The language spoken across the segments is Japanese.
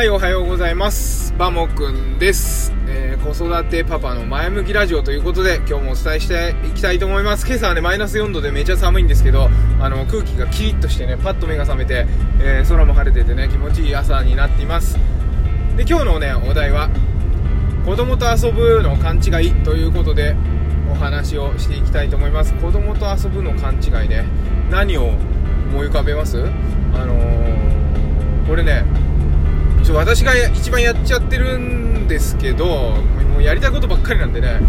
はい、おはようございます。バモくんです。えー子育てパパの前向きラジオということで、今日もお伝えしていきたいと思います。今朝はね、マイナス4度でめちゃ寒いんですけど、あの、空気がキリッとしてね、パッと目が覚めて、えー空も晴れててね、気持ちいい朝になっています。で、今日のね、お題は、子供と遊ぶの勘違いということで、お話をしていきたいと思います。子供と遊ぶの勘違いね、何を思い浮かべます？あのー、これね、ちょ私が一番やっちゃってるんですけどもうやりたいことばっかりなんでね、あの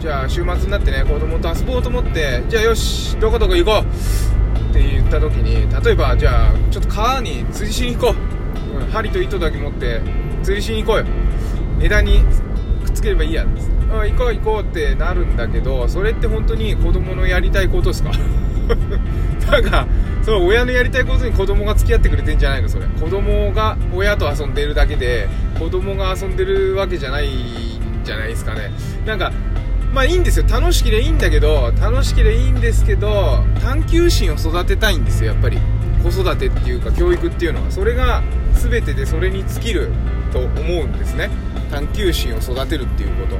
じゃあ週末になってね子供と遊ぼうと思ってじゃあよしどこどこ行こうって言った時に例えばじゃあちょっと川に釣りしに行こう、針と糸だけ持って釣りしに行こうよ。枝にくっつければいいや。あ行こう行こうってなるんだけどそれって本当に子供のやりたいことですか？なんかその親のやりたいことに子供が付き合ってくれてんじゃないのそれ。子供が親と遊んでるだけで子供が遊んでるわけじゃないんじゃないですかね。なんかまあいいんですよ。楽しければいいんだけど楽しければいいんですけど探求心を育てたいんですよやっぱり。子育てっていうか教育っていうのは。それが全てでそれに尽きると思うんですね。探求心を育てるっていうこと。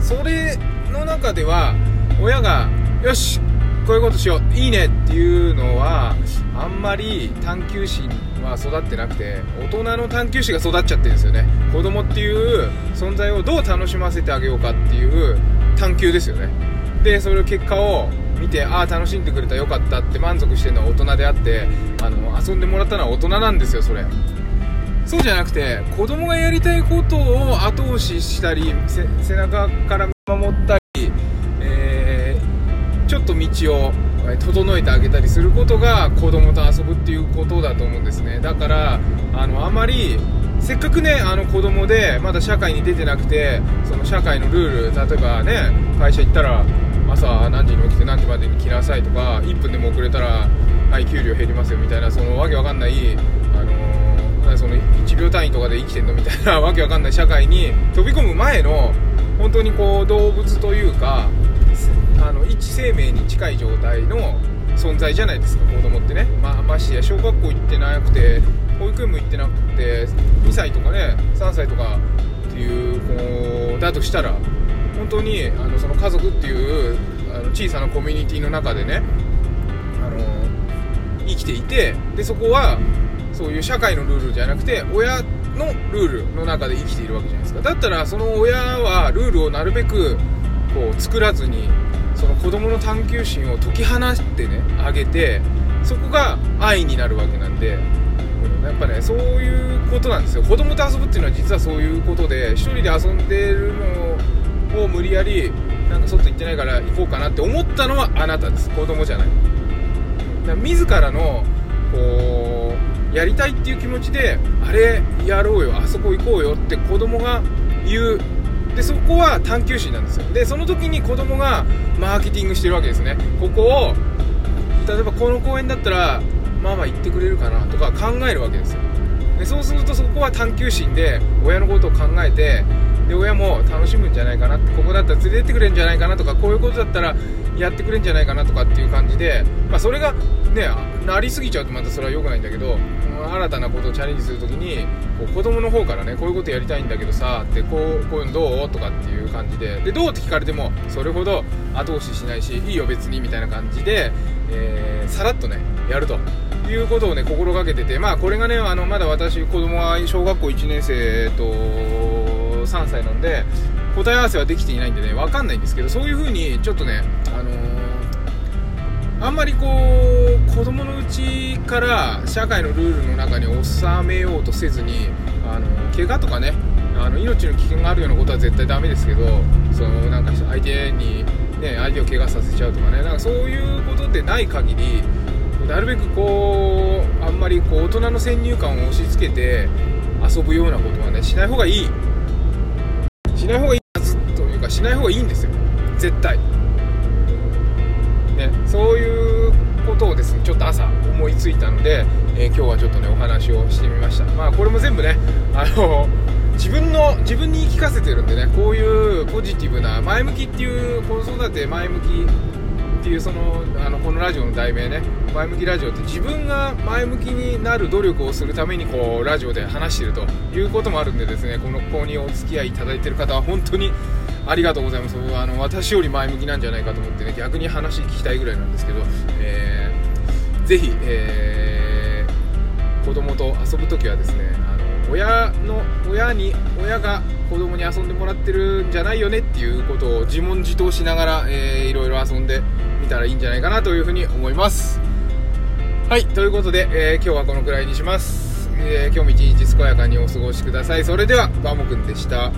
それの中では親がよしこういうことしよう。いいねっていうのはあんまり探求心は育ってなくて大人の探求心が育っちゃってるんですよね。子供っていう存在をどう楽しませてあげようかっていう探求ですよね。でそれを結果を見てああ楽しんでくれたよかったって満足してるのは大人であってあの遊んでもらったのは大人なんですよそれ。そうじゃなくて子供がやりたいことを後押ししたり背中から守ったり、整えてあげたりすることが子供と遊ぶっていうことだと思うんですね。だからあのあまりせっかくねあの子供でまだ社会に出てなくてその社会のルール例えばね会社行ったら朝何時に起きて何時までに来なさいとか1分でも遅れたらはい給料減りますよみたいなそのわけわかんないあのーその1秒単位とかで生きてんのみたいなわけわかんない社会に飛び込む前の本当にこう動物というかあの一生命に近い状態の存在じゃないですか子供ってね、まあ、ましや小学校行ってなくて保育園も行ってなくて2歳とかね3歳とかっていう子だとしたら本当にあのその家族っていうあの小さなコミュニティの中でねあの生きていてでそこはそういう社会のルールじゃなくて親のルールの中で生きているわけじゃないですか。だったらその親はルールをなるべくこう作らずにその子供の探求心を解き放ってねあげてそこが愛になるわけなんでうんやっぱねそういうことなんですよ。子供と遊ぶっていうのは実はそういうことで一人で遊んでるのを無理やりなんか外行ってないから行こうかなって思ったのはあなたです。子供じゃない。だから自らのこうやりたいっていう気持ちであれやろうよあそこ行こうよって子供が言うでそこは探求心なんですよ。でその時に子供がマーケティングしてるわけですね。ここを例えばこの公園だったらママ行ってくれるかなとか考えるわけですよ。でそうするとそこは探求心で親のことを考えてで親も楽しむんじゃないかなここだったら連れてってくれるんじゃないかなとかこういうことだったらやってくれるんじゃないかなとかっていう感じで、まあ、それがねなりすぎちゃうとまたそれは良くないんだけど新たなことをチャレンジするときにこう子供の方からねこういうことやりたいんだけどさってこうこういうのどうとかっていう感じででどうって聞かれてもそれほど後押ししないしいいよ別にみたいな感じで、えーさらっとねやるということをね心がけててまあこれがねあのまだ私子供は小学校1年生と3歳なんで答え合わせはできていないんでね分かんないんですけどそういう風にちょっとねあのーあんまりこう子供のうちから社会のルールの中に収めようとせずにあの怪我とかねあの命の危険があるようなことは絶対ダメですけどそのなんか相手に、ね、相手を怪我させちゃうとかねなんかそういうことでない限りなるべくこうあんまりこう大人の先入観を押し付けて遊ぶようなことはねしない方がいい。しない方がいいはずというかしない方がいいんですよ。絶対。ね、そういうことをですねちょっと朝思いついたので、えー今日はちょっとねお話をしてみました。まあこれも全部ねあの自分の自分に言い聞かせてるんでねこういうポジティブな前向きっていう子育て前向きっていうそのあのこのラジオの題名ね。前向きラジオって自分が前向きになる努力をするためにこうラジオで話しているということもあるんでですねこのここにお付き合いいただいている方は本当にありがとうございます。あの私より前向きなんじゃないかと思ってね逆に話聞きたいぐらいなんですけど、えー、ぜひ、えー、子供と遊ぶ時はですねあの親の親に親が子供に遊んでもらってるんじゃないよねっていうことを自問自答しながら、えー、いろいろ遊んでみたらいいんじゃないかなというふうに思います。はいということで、えー、今日はこのくらいにします、えー、今日も一日健やかにお過ごしください。それではバモくんでした。